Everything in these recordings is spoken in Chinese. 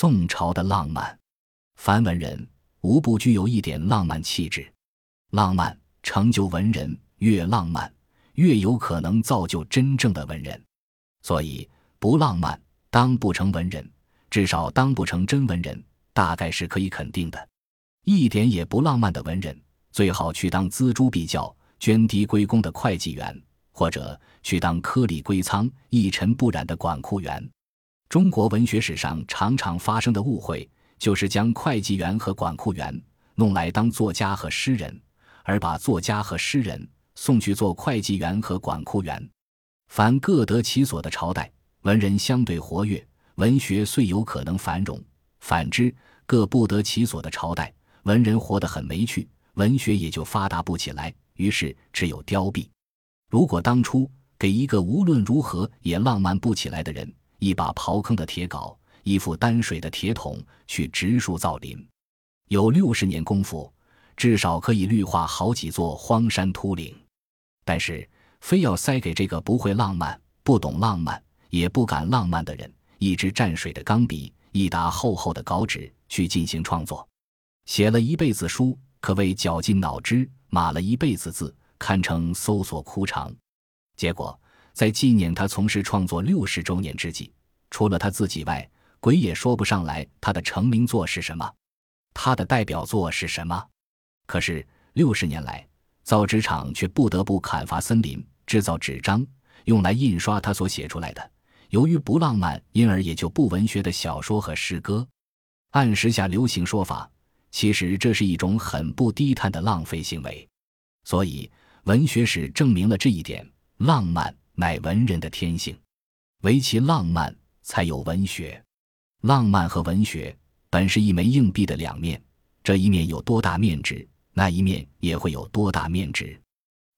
宋朝的浪漫，凡文人无不具有一点浪漫气质。浪漫成就文人，越浪漫越有可能造就真正的文人。所以，不浪漫当不成文人，至少当不成真文人，大概是可以肯定的。一点也不浪漫的文人，最好去当锱铢必较、捐滴归公的会计员，或者去当颗粒归仓、一尘不染的管库员。中国文学史上常常发生的误会，就是将会计员和管库员弄来当作家和诗人，而把作家和诗人送去做会计员和管库员。凡各得其所的朝代，文人相对活跃，文学虽有可能繁荣；反之，各不得其所的朝代，文人活得很没趣，文学也就发达不起来。于是只有凋敝。如果当初给一个无论如何也浪漫不起来的人，一把刨坑的铁镐，一副担水的铁桶，去植树造林，有六十年功夫，至少可以绿化好几座荒山秃岭。但是，非要塞给这个不会浪漫、不懂浪漫、也不敢浪漫的人一支蘸水的钢笔，一沓厚厚的稿纸去进行创作，写了一辈子书，可谓绞尽脑汁，码了一辈子字，堪称搜索枯肠。结果。在纪念他从事创作六十周年之际，除了他自己外，鬼也说不上来他的成名作是什么，他的代表作是什么。可是六十年来，造纸厂却不得不砍伐森林，制造纸张，用来印刷他所写出来的。由于不浪漫，因而也就不文学的小说和诗歌。按时下流行说法，其实这是一种很不低碳的浪费行为。所以，文学史证明了这一点：浪漫。乃文人的天性，唯其浪漫，才有文学。浪漫和文学本是一枚硬币的两面，这一面有多大面值，那一面也会有多大面值。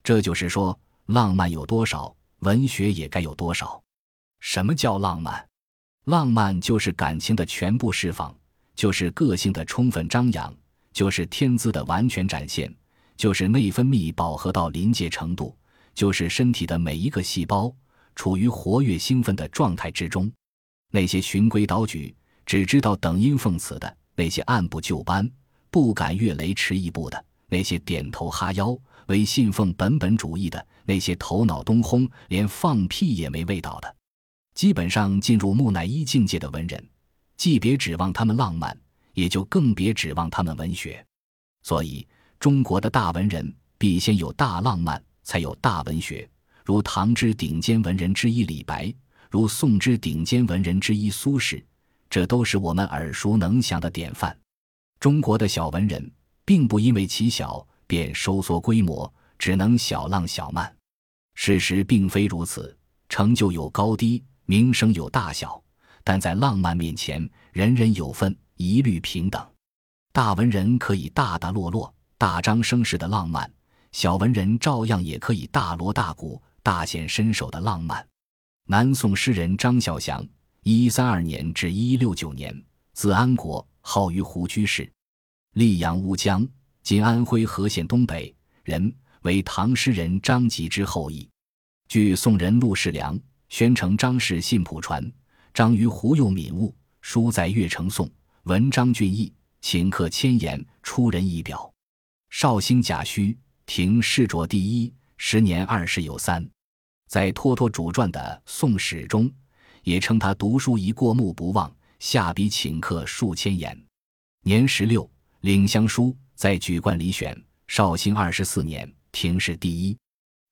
这就是说，浪漫有多少，文学也该有多少。什么叫浪漫？浪漫就是感情的全部释放，就是个性的充分张扬，就是天资的完全展现，就是内分泌饱和到临界程度。就是身体的每一个细胞处于活跃兴奋的状态之中，那些循规蹈矩、只知道等音奉词的，那些按部就班、不敢越雷池一步的，那些点头哈腰、为信奉本本主义的，那些头脑东轰、连放屁也没味道的，基本上进入木乃伊境界的文人，既别指望他们浪漫，也就更别指望他们文学。所以，中国的大文人必先有大浪漫。才有大文学，如唐之顶尖文人之一李白，如宋之顶尖文人之一苏轼，这都是我们耳熟能详的典范。中国的小文人，并不因为其小便收缩规模，只能小浪小漫。事实并非如此，成就有高低，名声有大小，但在浪漫面前，人人有份，一律平等。大文人可以大大落落、大张声势的浪漫。小文人照样也可以大锣大鼓、大显身手的浪漫。南宋诗人张孝祥（一一三二年至一一六九年），字安国，号于湖居士，溧阳乌江（今安徽和县东北）人，为唐诗人张籍之后裔。据宋人陆世良宣称张氏信谱传，张于湖右敏悟，书在岳城宋，文章俊逸，请客千言，出人意表。绍兴贾诩。廷试着第一，十年二十有三，在托托主传的《宋史》中，也称他读书一过目不忘，下笔请客数千言。年十六，领乡书，在举冠里选。绍兴二十四年，廷试第一。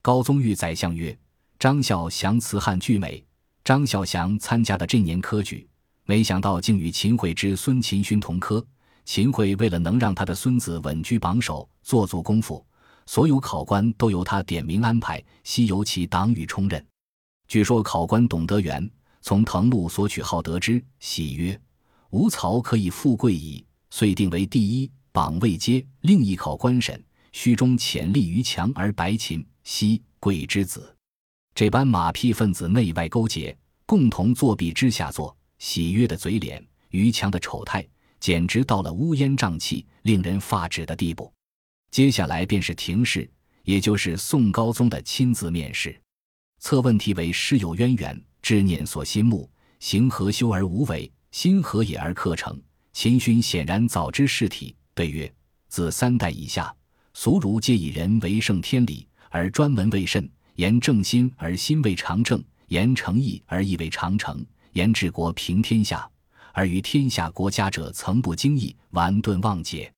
高宗谕宰相曰：“张孝祥辞汉俱美。”张孝祥参加的这年科举，没想到竟与秦桧之孙秦勋同科。秦桧为了能让他的孙子稳居榜首，做足功夫。所有考官都由他点名安排，悉由其党羽充任。据说考官董德元从滕禄索取号得知，喜曰：“吾曹可以富贵矣。”遂定为第一，榜未接，另一考官审，虚中潜力于强而白秦，奚贵之子。这般马屁分子内外勾结，共同作弊之下作，喜悦的嘴脸，于强的丑态，简直到了乌烟瘴气、令人发指的地步。接下来便是廷试，也就是宋高宗的亲自面试。测问题为：师有渊源，知念所心目，行何修而无为？心何也而克成？秦勋显然早知事体，对曰：自三代以下，俗儒皆以人为圣天理，而专门为甚？言正心而心为常正，言诚意而意为常诚，言治国平天下，而于天下国家者，曾不经意，顽钝妄解，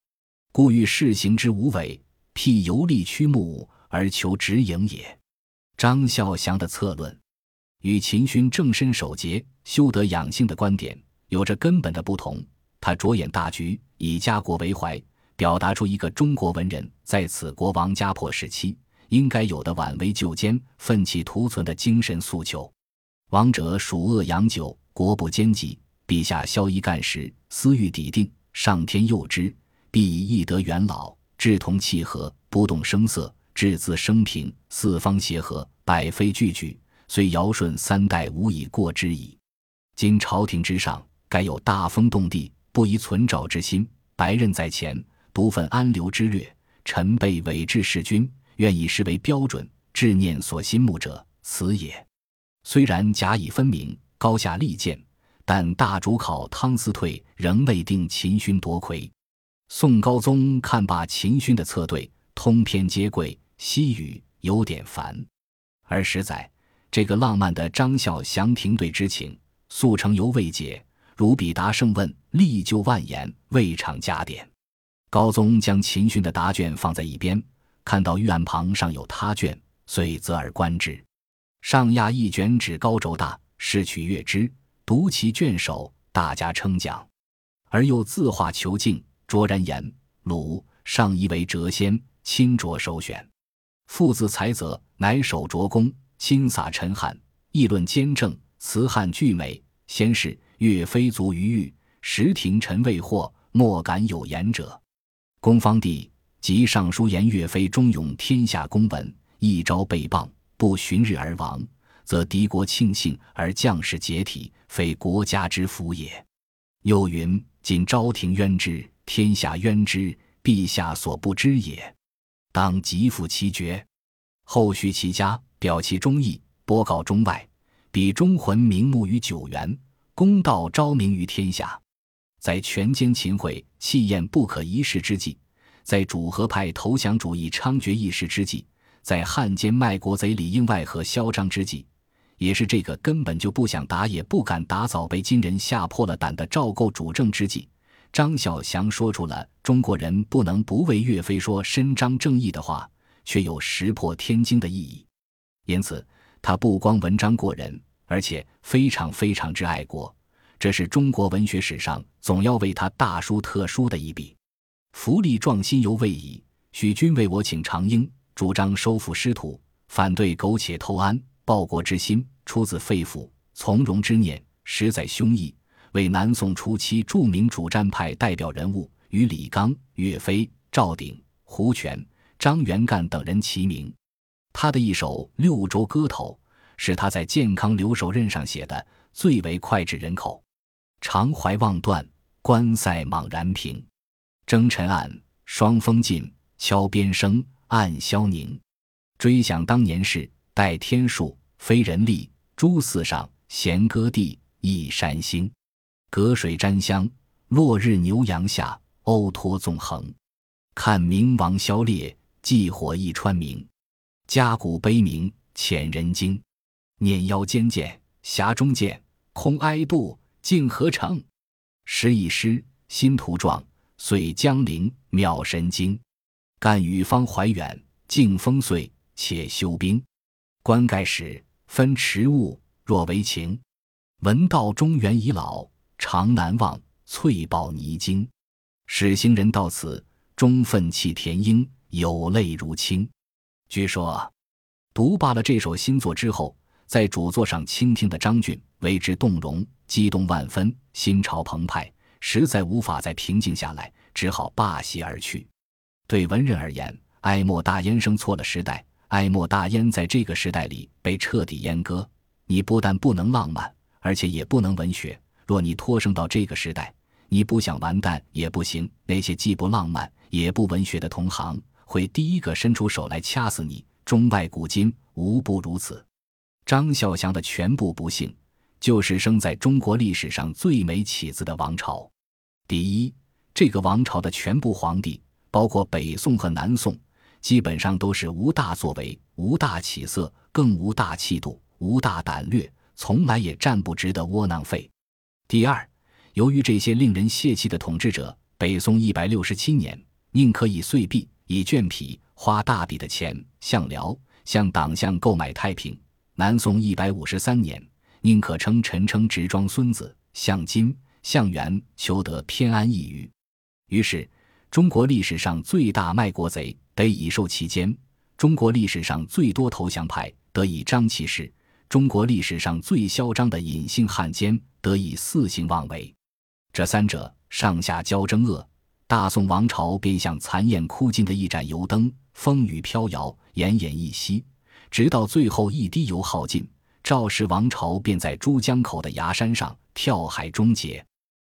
故欲事行之无为，辟游历屈目而求直营也。张孝祥的策论，与秦勋正身守节、修德养性的观点有着根本的不同。他着眼大局，以家国为怀，表达出一个中国文人在此国王家破时期应该有的挽危救艰、奋起图存的精神诉求。王者属恶扬久，国不兼济。陛下宵衣干时，私欲抵定，上天佑之，必以义德元老，志同气合，不动声色，志自生平，四方协和，百废俱举，虽尧舜三代无以过之矣。今朝廷之上，该有大风动地，不宜存诏之心。白刃在前，独愤安流之略。臣辈伪志弑君，愿以是为标准，志念所心目者，此也。虽然甲乙分明，高下立见。但大主考汤思退仍未定秦勋夺魁。宋高宗看罢秦勋的策对，通篇皆贵，西语有点烦。而实在这个浪漫的张孝祥停对之情，速成犹未解。如比答圣问，历就万言，未尝加点。高宗将秦勋的答卷放在一边，看到御案旁上有他卷，遂择而观之。上压一卷纸，高轴大，试取阅之。读其卷首，大家称奖，而又字画遒劲，卓然言鲁上疑为谪仙，亲着首选。父子才则，乃手拙公，亲洒陈汉，议论兼正，词汉俱美。先是岳飞卒于狱，时廷臣未获，莫敢有言者。公方帝即上书言岳飞忠勇天下公文，一朝被谤，不旬日而亡。则敌国庆幸而将士解体，非国家之福也。又云：今朝廷冤之，天下冤之，陛下所不知也。当即复其决。后续其家，表其忠义，播告中外，比忠魂瞑目于九原，公道昭明于天下。在权奸秦桧气焰不可一世之际，在主和派投降主义猖獗一时之际，在汉奸卖国贼里应外合嚣张之际。也是这个根本就不想打也不敢打，早被金人吓破了胆的赵构主政之际，张孝祥说出了中国人不能不为岳飞说伸张正义的话，却有石破天惊的意义。因此，他不光文章过人，而且非常非常之爱国，这是中国文学史上总要为他大书特书的一笔。福利壮心犹未已，许君为我请长缨，主张收复失土，反对苟且偷安。报国之心出自肺腑，从容之念实在胸臆。为南宋初期著名主战派代表人物，与李纲、岳飞、赵鼎、胡铨、张元干等人齐名。他的一首《六州歌头》是他在健康留守任上写的，最为脍炙人口。常怀望断，关塞莽然平。征尘暗，霜风尽，敲边声，暗萧凝。追想当年事。待天数，非人力；诸寺上，弦歌地，一山星。隔水沾香，落日牛羊下，欧托纵横。看明王消烈，祭火一川明。家鼓悲鸣，遣人惊。念腰间剑，匣中剑，空哀度，竟何成？时已失，心图壮，遂江陵，妙神经。干羽方怀远，敬风岁，且休兵。观盖始分迟物，若为情。闻道中原已老，常难忘翠宝泥经。使行人到此，终奋气填膺，有泪如倾。据说，读罢了这首新作之后，在主座上倾听的张俊为之动容，激动万分，心潮澎湃，实在无法再平静下来，只好罢席而去。对文人而言，哀莫大焉生错了时代。哀莫大焉在这个时代里被彻底阉割，你不但不能浪漫，而且也不能文学。若你托生到这个时代，你不想完蛋也不行。那些既不浪漫也不文学的同行，会第一个伸出手来掐死你。中外古今无不如此。张孝祥的全部不幸，就是生在中国历史上最没起子的王朝。第一，这个王朝的全部皇帝，包括北宋和南宋，基本上都是无大作为、无大起色，更无大气度、无大胆略，从来也站不直的窝囊废。第二，由于这些令人泄气的统治者，北宋一百六十七年，宁可以碎币、以绢皮，花大笔的钱向辽。向党项购买太平。南宋一百五十三年，宁可称臣称直庄孙子向金、向元求得偏安一隅。于是，中国历史上最大卖国贼得以受其奸；中国历史上最多投降派得以张其事；中国历史上最嚣张的隐姓汉奸得以肆行妄为。这三者上下交争恶，大宋王朝便像残焰枯尽的一盏油灯，风雨飘摇。奄奄一息，直到最后一滴油耗尽，赵氏王朝便在珠江口的崖山上跳海终结。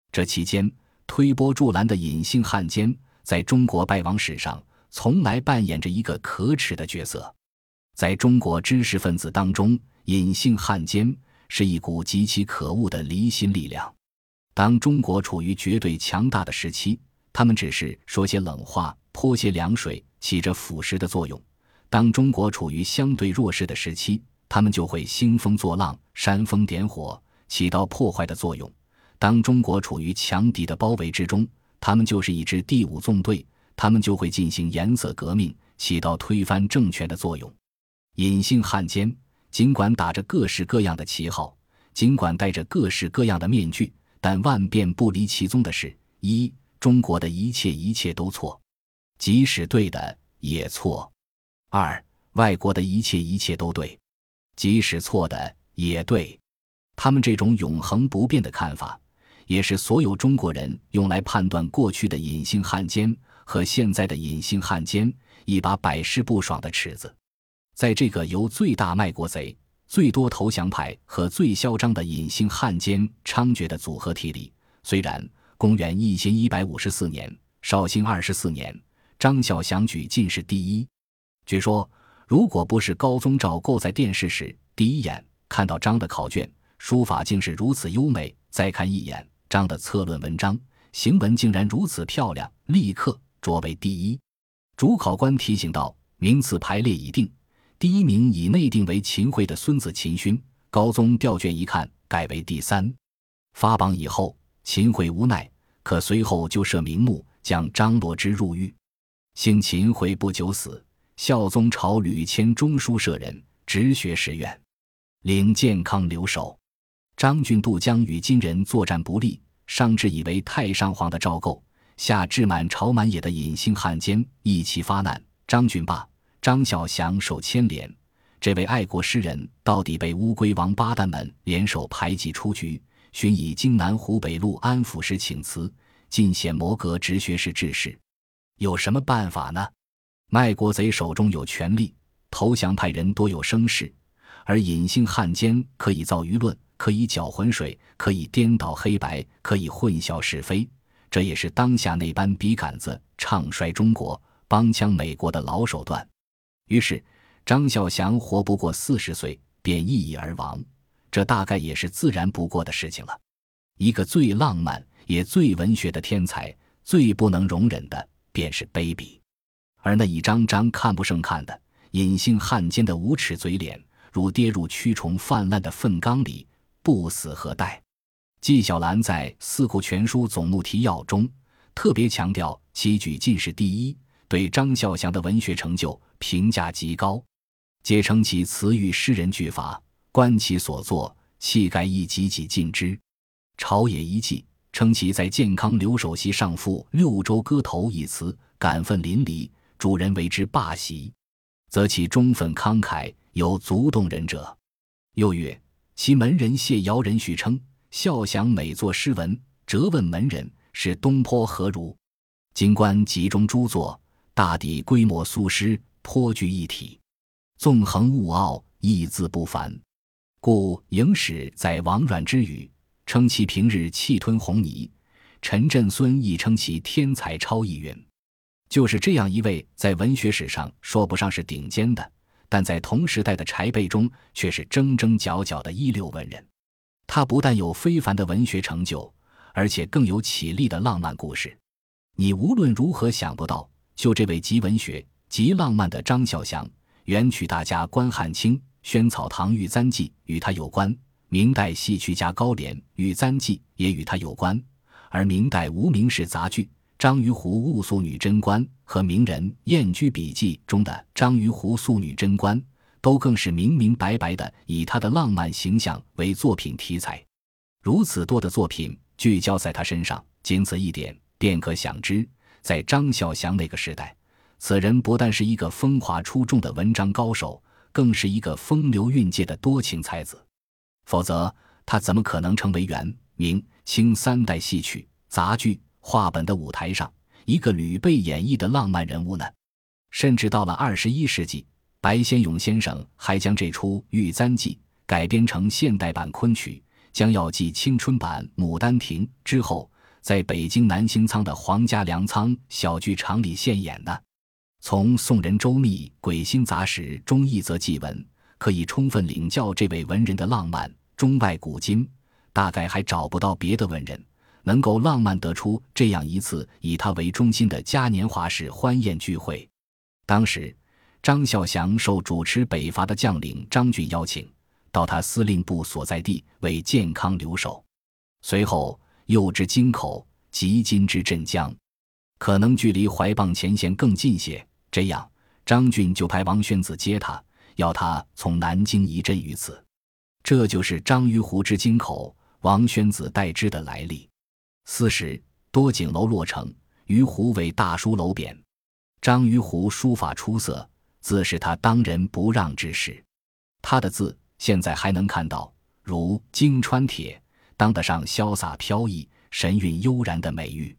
这期间，推波助澜的隐姓汉奸，在中国败亡史上从来扮演着一个可耻的角色。在中国知识分子当中，隐姓汉奸是一股极其可恶的离心力量。当中国处于绝对强大的时期，他们只是说些冷话，泼些凉水，起着腐蚀的作用。当中国处于相对弱势的时期，他们就会兴风作浪、煽风点火，起到破坏的作用；当中国处于强敌的包围之中，他们就是一支第五纵队，他们就会进行颜色革命，起到推翻政权的作用。隐姓汉奸，尽管打着各式各样的旗号，尽管戴着各式各样的面具，但万变不离其宗的是：一，中国的一切一切都错，即使对的也错。二，外国的一切一切都对，即使错的也对。他们这种永恒不变的看法，也是所有中国人用来判断过去的隐性汉奸和现在的隐性汉奸一把百试不爽的尺子。在这个由最大卖国贼、最多投降派和最嚣张的隐姓汉奸猖獗的组合体里，虽然公元一千一百五十四年，绍兴二十四年，张孝祥举进士第一。据说，如果不是高宗赵构在殿试时第一眼看到张的考卷，书法竟是如此优美；再看一眼张的策论文章，行文竟然如此漂亮，立刻擢为第一。主考官提醒道：“名次排列已定，第一名以内定为秦桧的孙子秦勋。”高宗调卷一看，改为第三。发榜以后，秦桧无奈，可随后就设名目，将张罗之入狱。幸秦桧不久死。孝宗朝屡迁中书舍人，直学士院，领健康留守。张俊渡江与金人作战不利，上至以为太上皇的赵构，下至满朝满野的隐姓汉奸一起发难。张俊罢，张孝祥受牵连。这位爱国诗人到底被乌龟王八蛋们联手排挤出局，寻以京南湖北路安抚使请辞，进献摩阁直学士致仕。有什么办法呢？卖国贼手中有权力，投降派人多有声势，而隐姓汉奸可以造舆论，可以搅浑水，可以颠倒黑白，可以混淆是非。这也是当下那般笔杆子唱衰中国、帮腔美国的老手段。于是，张孝祥活不过四十岁便抑郁而亡，这大概也是自然不过的事情了。一个最浪漫也最文学的天才，最不能容忍的便是卑鄙。而那一张张看不胜看的隐姓汉奸的无耻嘴脸，如跌入蛆虫泛滥的粪缸里，不死何待？纪晓岚在《四库全书总目提要》中特别强调其举进士第一，对张孝祥的文学成就评价极高，皆称其词语诗人俱乏，观其所作，气概亦极己尽之。朝野一记称其在健康留守席上赋《六州歌头》一词，感愤淋漓。主人为之罢喜，则其忠愤慷慨，有足动人者。又曰：其门人谢尧人许称孝祥每作诗文，辄问门人是东坡何如？今观集中诸作，大抵规模苏诗，颇具一体，纵横物奥，意字不凡。故影史在王阮之语，称其平日气吞红泥；陈振孙亦称其天才超逸云。就是这样一位在文学史上说不上是顶尖的，但在同时代的柴辈中却是铮铮角角的一流文人。他不但有非凡的文学成就，而且更有绮丽的浪漫故事。你无论如何想不到，就这位极文学、极浪漫的张孝祥，元曲大家关汉卿《萱草堂玉簪记》与他有关，明代戏曲家高廉《玉簪记》也与他有关，而明代无名氏杂剧《张于湖雾素女贞观》和名人《燕居笔记》中的张于湖素女贞观。都更是明明白白的以他的浪漫形象为作品题材，如此多的作品聚焦在他身上，仅此一点便可想知，在张孝祥那个时代，此人不但是一个风华出众的文章高手，更是一个风流韵界的多情才子。否则，他怎么可能成为元、明、清三代戏曲、杂剧、话本的舞台上一个屡被演绎的浪漫人物呢？甚至到了二十一世纪。白先勇先生还将这出《玉簪记》改编成现代版昆曲，将要继青春版《牡丹亭》之后，在北京南新仓的皇家粮仓小剧场里现演呢。从宋人周密《鬼心杂史》中一则记文，可以充分领教这位文人的浪漫。中外古今，大概还找不到别的文人能够浪漫得出这样一次以他为中心的嘉年华式欢宴聚会。当时。张孝祥受主持北伐的将领张俊邀请，到他司令部所在地为健康留守。随后又至京口，即今之镇江，可能距离淮蚌前线更近些。这样，张俊就派王宣子接他，要他从南京移镇于此。这就是张于湖之京口，王宣子代之的来历。四时，多景楼落成，于湖为大书楼匾。张于湖书法出色。自是他当仁不让之事，他的字现在还能看到，如京川帖，当得上潇洒飘逸、神韵悠然的美誉。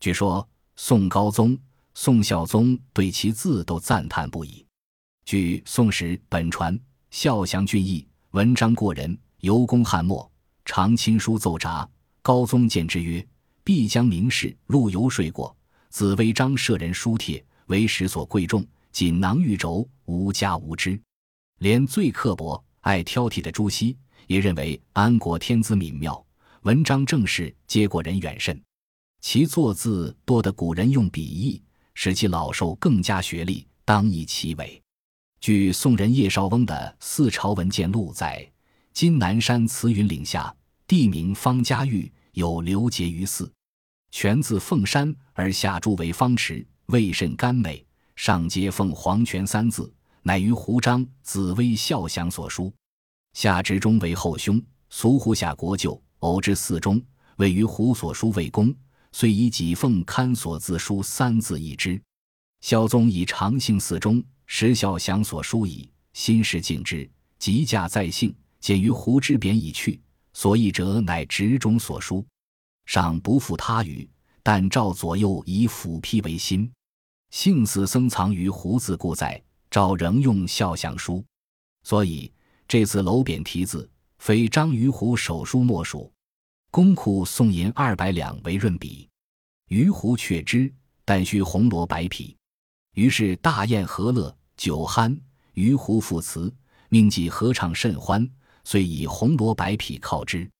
据说宋高宗、宋孝宗对其字都赞叹不已。据《宋史》本传，孝祥俊逸，文章过人，尤工翰墨，常亲书奏札。高宗见之曰：“必将名士陆游说过，子微章舍人书帖，为时所贵重。”锦囊玉轴，无家无知，连最刻薄、爱挑剔的朱熹也认为安国天资敏妙，文章正是接过人远甚。其作字多得古人用笔意，使其老寿更加学历，当以其为。据宋人叶绍翁的《四朝文件录》载，今南山慈云岭下，地名方家峪，有刘结于寺，泉自凤山而下注为方池，味甚甘美。上接凤凰泉三字，乃于胡章紫薇孝祥所书。下之中为后兄，俗呼下国舅。偶之寺中，位于胡所书魏公，遂以己奉堪所自书三字一之。孝宗以长幸寺中，时孝祥所书矣。心事敬之，即驾在幸，见于胡之匾已去，所译者乃直中所书，上不复他语，但照左右以斧劈为心。幸死僧藏于胡字故在，赵仍用孝祥书，所以这次楼匾题字非张于湖手书莫属。公库送银二百两为润笔，于湖却之，但需红罗白匹。于是大宴和乐，酒酣，于湖赋词，命妓合唱甚欢，遂以红罗白匹犒之。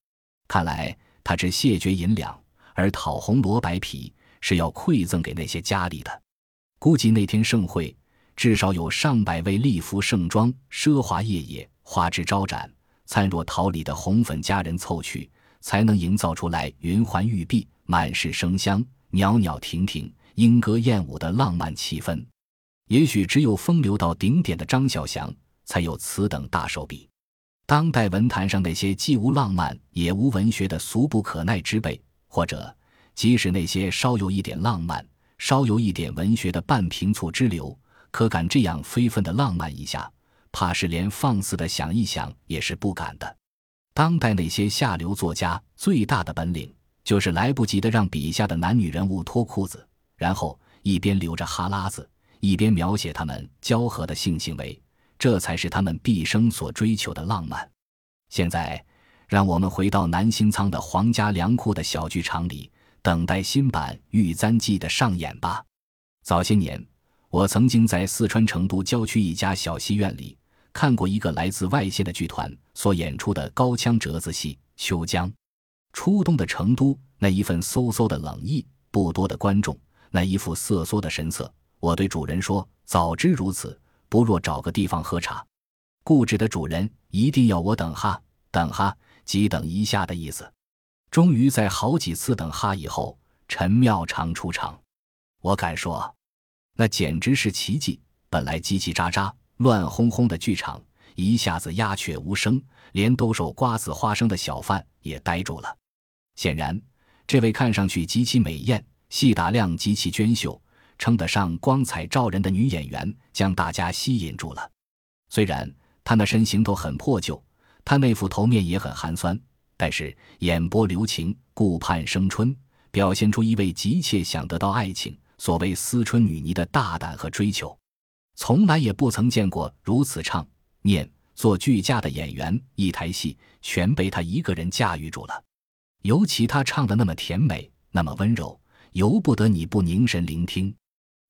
看来他只谢绝银两，而讨红罗白匹是要馈赠给那些家里的。估计那天盛会，至少有上百位丽服盛装、奢华夜夜、花枝招展、灿若桃李的红粉佳人凑去，才能营造出来云环玉璧、满室生香、袅袅婷婷、莺歌燕舞的浪漫气氛。也许只有风流到顶点的张小祥，才有此等大手笔。当代文坛上那些既无浪漫也无文学的俗不可耐之辈，或者即使那些稍有一点浪漫，稍有一点文学的半平促之流，可敢这样非分的浪漫一下，怕是连放肆的想一想也是不敢的。当代那些下流作家最大的本领，就是来不及的让笔下的男女人物脱裤子，然后一边流着哈喇子，一边描写他们交合的性行为，这才是他们毕生所追求的浪漫。现在，让我们回到南新仓的皇家粮库的小剧场里。等待新版《玉簪记》的上演吧。早些年，我曾经在四川成都郊区一家小戏院里看过一个来自外县的剧团所演出的高腔折子戏《秋江。初冬的成都，那一份飕飕的冷意，不多的观众，那一副瑟缩的神色。我对主人说：“早知如此，不若找个地方喝茶。”固执的主人一定要我等哈等哈，即等一下的意思。终于在好几次等哈以后，陈妙长出场。我敢说，那简直是奇迹。本来叽叽喳喳、乱哄哄的剧场，一下子鸦雀无声，连兜售瓜子花生的小贩也呆住了。显然，这位看上去极其美艳、戏打量极其娟秀、称得上光彩照人的女演员，将大家吸引住了。虽然她那身形都很破旧，她那副头面也很寒酸，但是眼波留情，顾盼生春，表现出一位急切想得到爱情、所谓思春女尼的大胆和追求。从来也不曾见过如此唱、念、做俱佳的演员，一台戏全被她一个人驾驭住了。尤其他唱的那么甜美，那么温柔，由不得你不凝神聆听。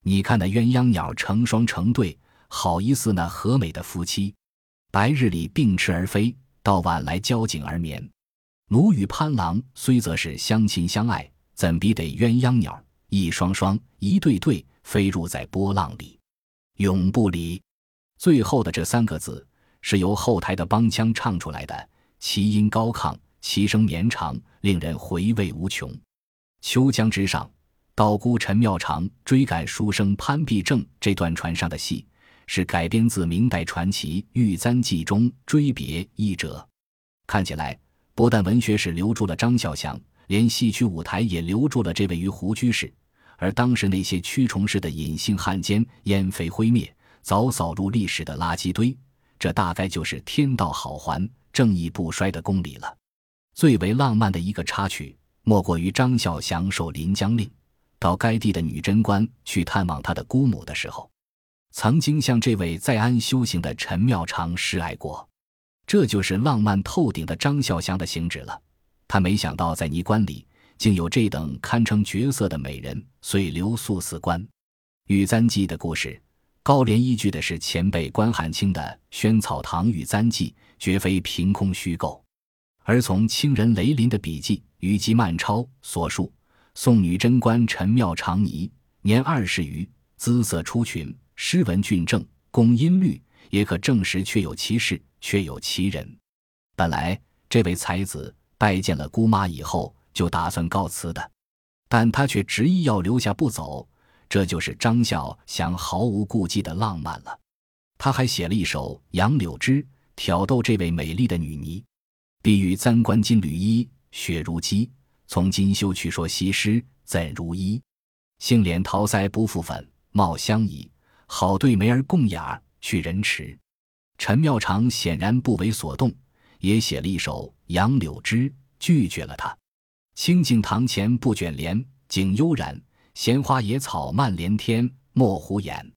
你看那鸳鸯鸟成双成对，好一似那和美的夫妻，白日里并翅而飞，到晚来交颈而眠。奴与潘郎虽则是相亲相爱，怎比得鸳鸯鸟一双双、一对对飞入在波浪里，永不离。最后的这三个字是由后台的帮腔唱出来的，其音高亢。其声绵长，令人回味无穷。秋江之上，道姑陈妙长追赶书生潘必正这段船上的戏，是改编自明代传奇《玉簪记》中追别一折。看起来，不但文学史留住了张孝祥，连戏曲舞台也留住了这位于湖居士。而当时那些蛆虫式的隐性汉奸烟飞灰灭，早扫入历史的垃圾堆，这大概就是天道好还、正义不衰的公理了。最为浪漫的一个插曲，莫过于张孝祥受临江令，到该地的女贞观去探望他的姑母的时候，曾经向这位在安修行的陈妙长示爱过。这就是浪漫透顶的张孝祥的行止了。他没想到在尼观里竟有这等堪称绝色的美人，遂留宿四关。玉簪记的故事，高廉依据的是前辈关汉卿的《萱草堂玉簪记》，绝非凭空虚构。而从清人雷林的笔记《虞姬漫抄》所述，宋女贞观陈妙长尼年二十余，姿色出群，诗文俊正，工音律，也可证实确有其事，确有其人。本来这位才子拜见了姑妈以后，就打算告辞的，但他却执意要留下不走，这就是张孝祥毫无顾忌的浪漫了。他还写了一首《杨柳枝》，挑逗这位美丽的女尼。碧玉簪冠金缕衣，雪如肌。从今休去说西施怎如衣？杏脸桃腮不复粉，貌相宜。好对眉儿共雅，去人迟。陈妙长显然不为所动，也写了一首《杨柳枝》，拒绝了他。清净堂前不卷帘，景悠然。闲花野草漫连天，莫胡言。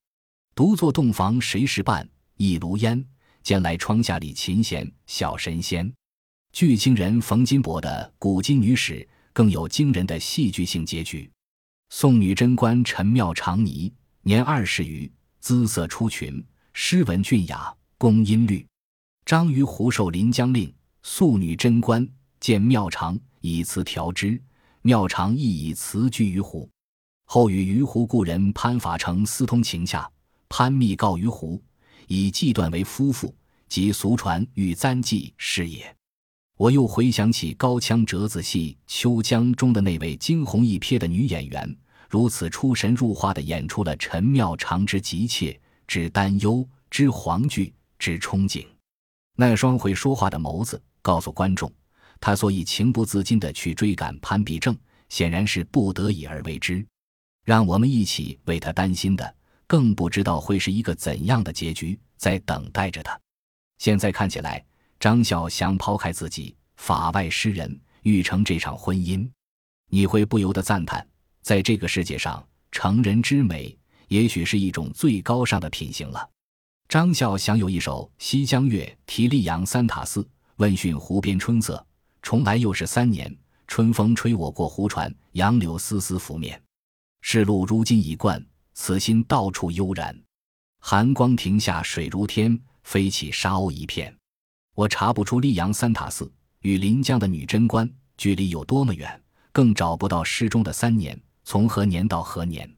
独坐洞房谁时伴？一炉烟。见来窗下李琴弦，小神仙。剧情人冯金伯的《古今女史》更有惊人的戏剧性结局。宋女贞观陈妙长尼年二十余，姿色出群，诗文俊雅，工音律。张于湖受临江令，素女贞观见妙长，以词调之。妙长亦以词居于湖，后与于湖故人潘法成私通情洽，潘密告于湖，以纪段为夫妇，即俗传与簪记是也。我又回想起高腔折子戏《秋江》中的那位惊鸿一瞥的女演员，如此出神入化地演出了陈妙长之急切、之担忧、之惶惧、之憧憬。那双会说话的眸子告诉观众，他所以情不自禁地去追赶潘必正，显然是不得已而为之。让我们一起为他担心的，更不知道会是一个怎样的结局在等待着他。现在看起来。张孝想抛开自己，法外诗人，欲成这场婚姻，你会不由得赞叹，在这个世界上，成人之美，也许是一种最高尚的品行了。张孝想有一首《西江月》，题溧阳三塔寺，问讯湖边春色，重来又是三年。春风吹我过湖船，杨柳丝丝拂面。世路如今已惯，此心到处悠然。寒光亭下水如天，飞起沙鸥一片。我查不出溧阳三塔寺，与临江的女贞观距离有多么远，更找不到诗中的三年从何年到何年。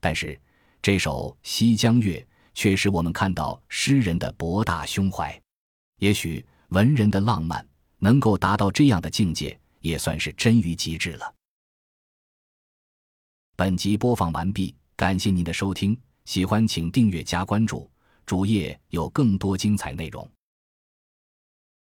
但是这首《西江月》却使我们看到诗人的博大胸怀。也许文人的浪漫能够达到这样的境界，也算是臻于极致了。本集播放完毕，感谢您的收听，喜欢请订阅加关注，主页有更多精彩内容。